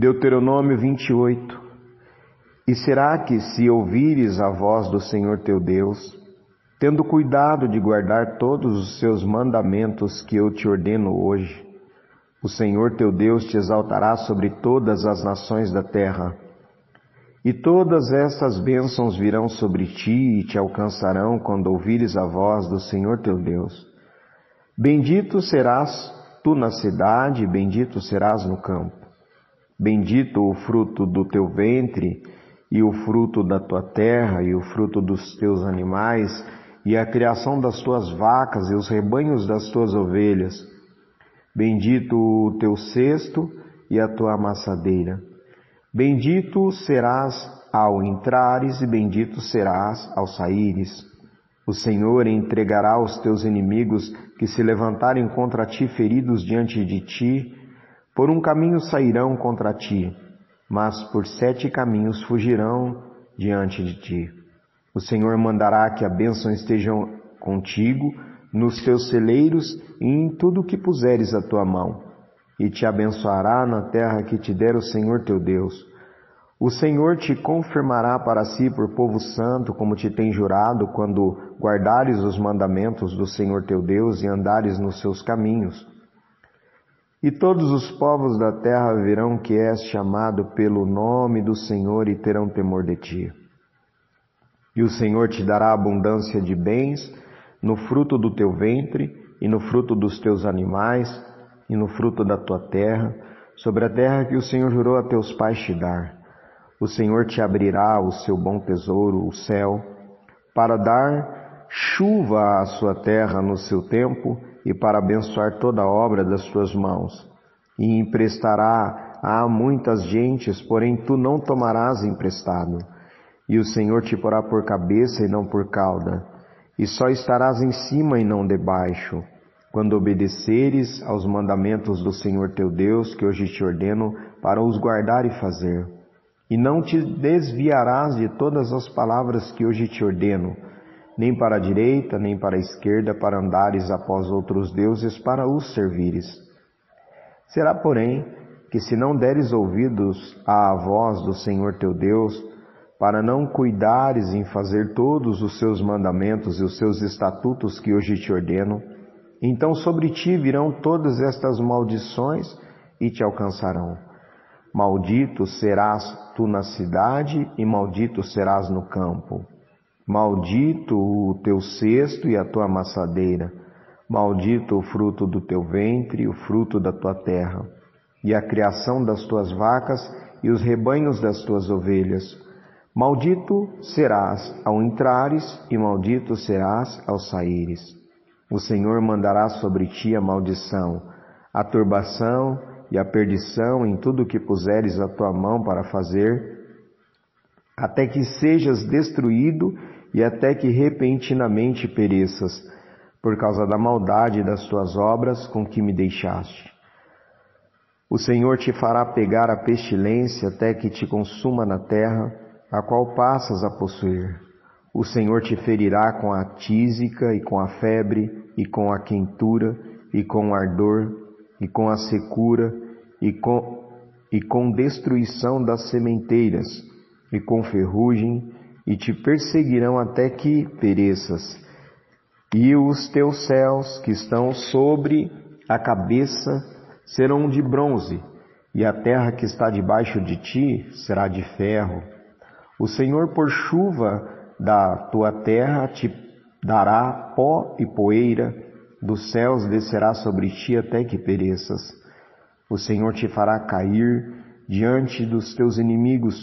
Deuteronômio 28. E será que, se ouvires a voz do Senhor teu Deus, tendo cuidado de guardar todos os seus mandamentos que eu te ordeno hoje, o Senhor teu Deus te exaltará sobre todas as nações da terra. E todas estas bênçãos virão sobre ti e te alcançarão quando ouvires a voz do Senhor teu Deus. Bendito serás tu na cidade, bendito serás no campo. Bendito o fruto do teu ventre e o fruto da tua terra, e o fruto dos teus animais, e a criação das tuas vacas, e os rebanhos das tuas ovelhas. Bendito o teu cesto e a tua amassadeira. Bendito serás ao entrares, e bendito serás ao saíres. O Senhor entregará os teus inimigos que se levantarem contra ti feridos diante de ti. Por um caminho sairão contra ti mas por sete caminhos fugirão diante de ti. O Senhor mandará que a bênção esteja contigo nos teus celeiros e em tudo que puseres a tua mão, e te abençoará na terra que te der o Senhor teu Deus. O Senhor te confirmará para si por povo santo, como te tem jurado, quando guardares os mandamentos do Senhor teu Deus e andares nos seus caminhos. E todos os povos da terra verão que és chamado pelo nome do Senhor e terão temor de ti. E o Senhor te dará abundância de bens no fruto do teu ventre e no fruto dos teus animais e no fruto da tua terra, sobre a terra que o Senhor jurou a teus pais te dar. O Senhor te abrirá o seu bom tesouro, o céu, para dar chuva à sua terra no seu tempo e para abençoar toda a obra das tuas mãos. E emprestará a muitas gentes, porém tu não tomarás emprestado. E o Senhor te porá por cabeça e não por cauda, e só estarás em cima e não debaixo, quando obedeceres aos mandamentos do Senhor teu Deus, que hoje te ordeno, para os guardar e fazer. E não te desviarás de todas as palavras que hoje te ordeno, nem para a direita, nem para a esquerda, para andares após outros deuses, para os servires. Será, porém, que se não deres ouvidos à voz do Senhor teu Deus, para não cuidares em fazer todos os seus mandamentos e os seus estatutos que hoje te ordeno, então sobre ti virão todas estas maldições e te alcançarão. Maldito serás tu na cidade e maldito serás no campo. Maldito o teu cesto e a tua amassadeira, maldito o fruto do teu ventre e o fruto da tua terra, e a criação das tuas vacas e os rebanhos das tuas ovelhas. Maldito serás ao entrares e maldito serás ao saíres. O Senhor mandará sobre ti a maldição, a turbação e a perdição em tudo o que puseres a tua mão para fazer, até que sejas destruído e até que repentinamente pereças, por causa da maldade das tuas obras com que me deixaste. O Senhor te fará pegar a pestilência até que te consuma na terra, a qual passas a possuir. O Senhor te ferirá com a tísica e com a febre, e com a quentura, e com o ardor, e com a secura, e com, e com destruição das sementeiras, e com ferrugem, e te perseguirão até que pereças. E os teus céus que estão sobre a cabeça serão de bronze, e a terra que está debaixo de ti será de ferro. O Senhor, por chuva da tua terra, te dará pó e poeira, dos céus descerá sobre ti até que pereças. O Senhor te fará cair diante dos teus inimigos,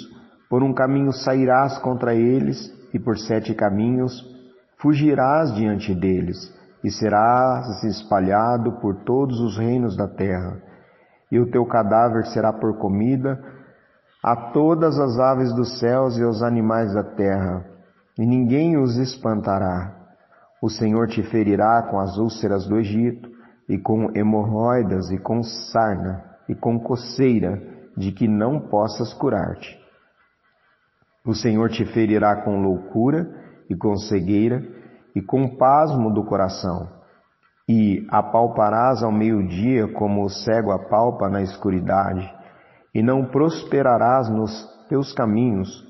por um caminho sairás contra eles, e por sete caminhos fugirás diante deles, e serás espalhado por todos os reinos da terra. E o teu cadáver será por comida a todas as aves dos céus e aos animais da terra, e ninguém os espantará. O Senhor te ferirá com as úlceras do Egito, e com hemorroidas, e com sarna, e com coceira, de que não possas curar-te. O Senhor te ferirá com loucura e com cegueira e com pasmo do coração, e apalparás ao meio-dia como o cego apalpa na escuridade, e não prosperarás nos teus caminhos,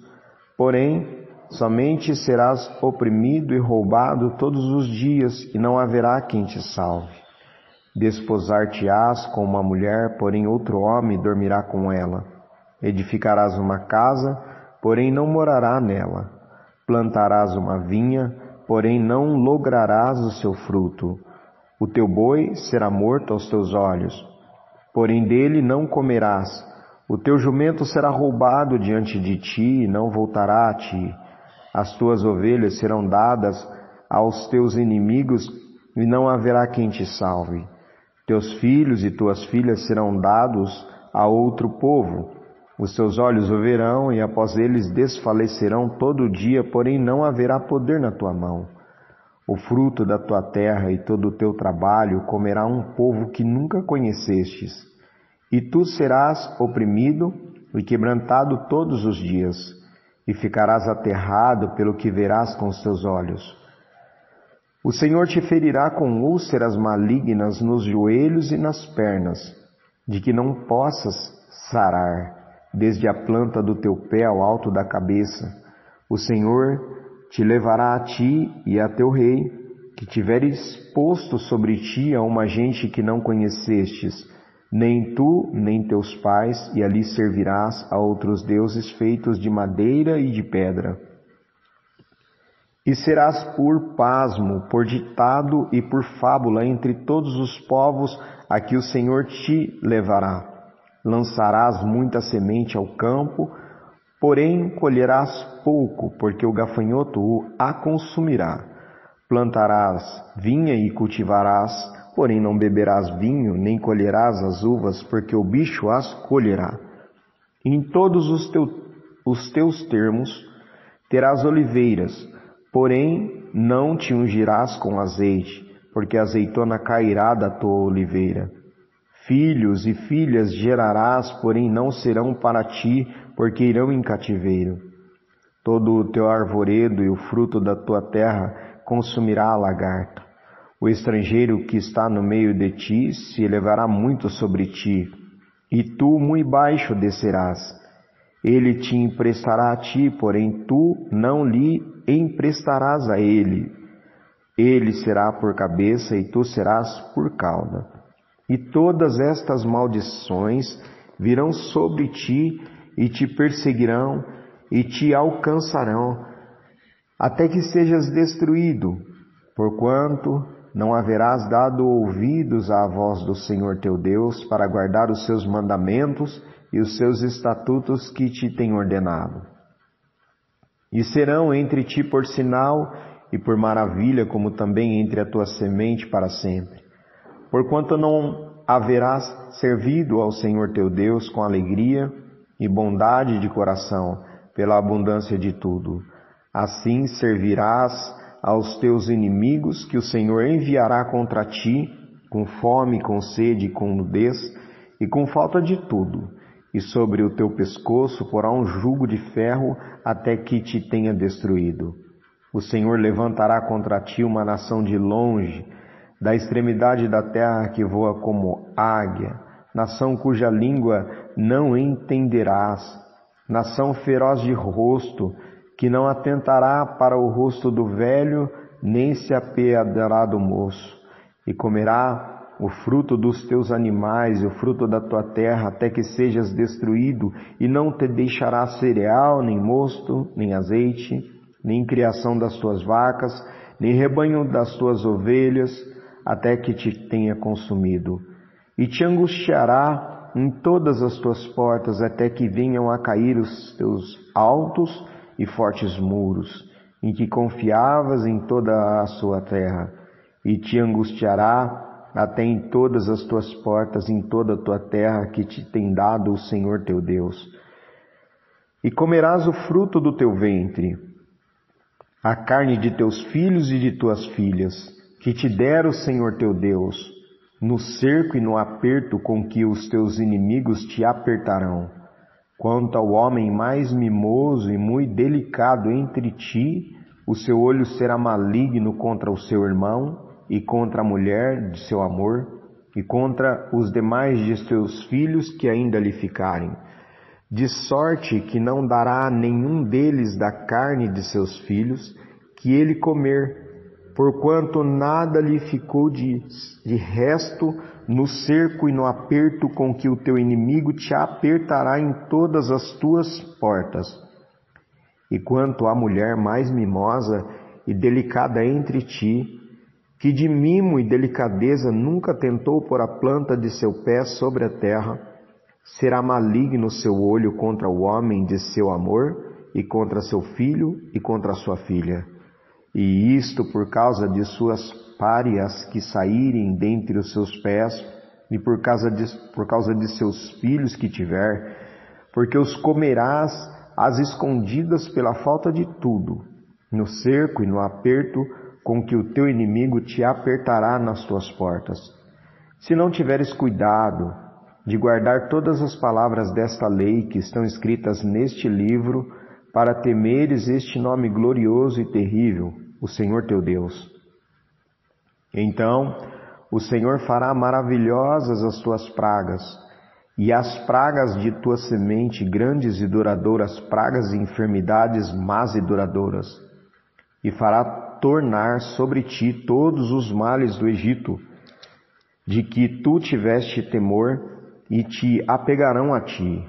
porém somente serás oprimido e roubado todos os dias, e não haverá quem te salve. Desposar-te-ás com uma mulher, porém outro homem dormirá com ela. Edificarás uma casa, porém não morará nela. Plantarás uma vinha, porém não lograrás o seu fruto. O teu boi será morto aos teus olhos, porém dele não comerás. O teu jumento será roubado diante de ti e não voltará a ti. As tuas ovelhas serão dadas aos teus inimigos e não haverá quem te salve. Teus filhos e tuas filhas serão dados a outro povo. Os seus olhos o verão e após eles desfalecerão todo dia, porém não haverá poder na tua mão. O fruto da tua terra e todo o teu trabalho comerá um povo que nunca conhecestes. E tu serás oprimido e quebrantado todos os dias, e ficarás aterrado pelo que verás com os teus olhos. O Senhor te ferirá com úlceras malignas nos joelhos e nas pernas, de que não possas sarar, desde a planta do teu pé ao alto da cabeça. O Senhor te levará a ti e a teu rei, que tiveres posto sobre ti a uma gente que não conhecestes, nem tu, nem teus pais, e ali servirás a outros deuses feitos de madeira e de pedra. E serás por pasmo, por ditado e por fábula entre todos os povos a que o Senhor te levará. Lançarás muita semente ao campo, porém colherás pouco, porque o gafanhoto a consumirá. Plantarás vinha e cultivarás, porém não beberás vinho, nem colherás as uvas, porque o bicho as colherá. Em todos os, teu, os teus termos terás oliveiras, porém não te ungirás com azeite, porque a azeitona cairá da tua oliveira. Filhos e filhas gerarás, porém não serão para ti, porque irão em cativeiro. Todo o teu arvoredo e o fruto da tua terra consumirá a lagarta. O estrangeiro que está no meio de ti se elevará muito sobre ti, e tu muito baixo descerás. Ele te emprestará a ti, porém tu não lhe emprestarás a ele. Ele será por cabeça e tu serás por cauda. E todas estas maldições virão sobre ti e te perseguirão e te alcançarão, até que sejas destruído, porquanto não haverás dado ouvidos à voz do Senhor teu Deus para guardar os seus mandamentos e os seus estatutos que te tem ordenado. E serão entre ti por sinal e por maravilha, como também entre a tua semente para sempre. Porquanto não haverás servido ao Senhor teu Deus com alegria e bondade de coração, pela abundância de tudo. Assim servirás aos teus inimigos que o Senhor enviará contra ti, com fome, com sede, com nudez e com falta de tudo, e sobre o teu pescoço porá um jugo de ferro até que te tenha destruído. O Senhor levantará contra ti uma nação de longe, da extremidade da terra que voa como águia, nação cuja língua não entenderás, nação feroz de rosto, que não atentará para o rosto do velho, nem se apeadará do moço, e comerá o fruto dos teus animais e o fruto da tua terra, até que sejas destruído, e não te deixará cereal, nem mosto, nem azeite, nem criação das tuas vacas, nem rebanho das tuas ovelhas, até que te tenha consumido. E te angustiará em todas as tuas portas até que venham a cair os teus altos e fortes muros, em que confiavas em toda a sua terra, e te angustiará até em todas as tuas portas, em toda a tua terra que te tem dado o Senhor teu Deus. E comerás o fruto do teu ventre, a carne de teus filhos e de tuas filhas, que te dera o Senhor teu Deus, no cerco e no aperto com que os teus inimigos te apertarão. Quanto ao homem mais mimoso e muito delicado entre ti, o seu olho será maligno contra o seu irmão e contra a mulher de seu amor e contra os demais de seus filhos que ainda lhe ficarem. de sorte que não dará a nenhum deles da carne de seus filhos que ele comer, porquanto nada lhe ficou de, de resto no cerco e no aperto com que o teu inimigo te apertará em todas as tuas portas. E quanto à mulher mais mimosa e delicada entre ti, que de mimo e delicadeza nunca tentou pôr a planta de seu pé sobre a terra, será maligno seu olho contra o homem de seu amor, e contra seu filho e contra sua filha e isto por causa de suas párias que saírem dentre os seus pés, e por causa de, por causa de seus filhos que tiver, porque os comerás às escondidas pela falta de tudo, no cerco e no aperto com que o teu inimigo te apertará nas tuas portas. Se não tiveres cuidado de guardar todas as palavras desta lei que estão escritas neste livro, para temeres este nome glorioso e terrível, o Senhor teu Deus. Então o Senhor fará maravilhosas as tuas pragas, e as pragas de tua semente, grandes e duradouras pragas e enfermidades más e duradouras, e fará tornar sobre ti todos os males do Egito, de que tu tiveste temor, e te apegarão a ti.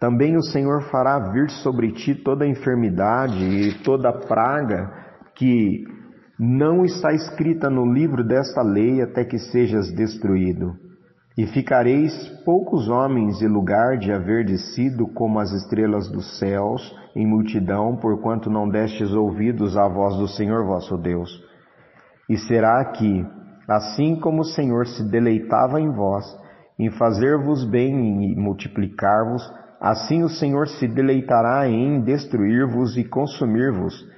Também o Senhor fará vir sobre ti toda enfermidade e toda praga que não está escrita no livro desta lei até que sejas destruído. E ficareis poucos homens e lugar de haver descido como as estrelas dos céus em multidão, porquanto não destes ouvidos à voz do Senhor vosso Deus. E será que, assim como o Senhor se deleitava em vós, em fazer-vos bem e multiplicar-vos, assim o Senhor se deleitará em destruir-vos e consumir-vos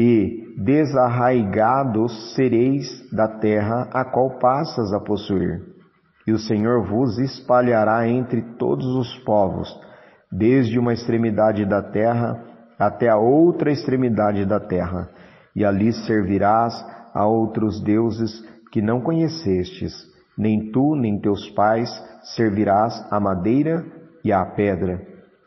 e desarraigados sereis da terra a qual passas a possuir. E o Senhor vos espalhará entre todos os povos, desde uma extremidade da terra até a outra extremidade da terra, e ali servirás a outros deuses que não conhecestes, nem tu nem teus pais servirás a madeira e à pedra,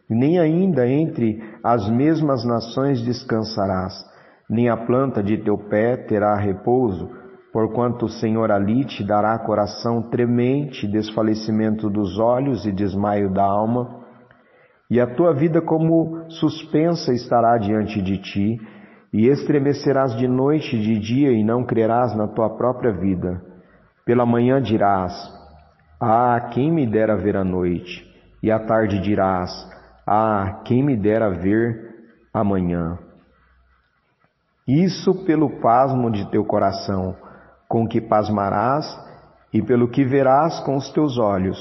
nem ainda entre as mesmas nações descansarás nem a planta de teu pé terá repouso, porquanto o Senhor ali te dará coração tremente, desfalecimento dos olhos e desmaio da alma, e a tua vida como suspensa estará diante de ti, e estremecerás de noite e de dia e não crerás na tua própria vida. Pela manhã dirás: Ah, quem me dera ver a noite? E à tarde dirás: Ah, quem me dera ver amanhã? Isso pelo pasmo de teu coração, com que pasmarás, e pelo que verás com os teus olhos.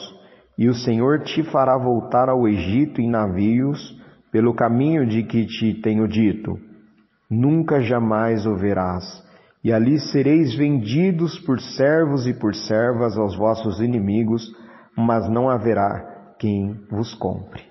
E o Senhor te fará voltar ao Egito em navios, pelo caminho de que te tenho dito. Nunca jamais o verás. E ali sereis vendidos por servos e por servas aos vossos inimigos, mas não haverá quem vos compre.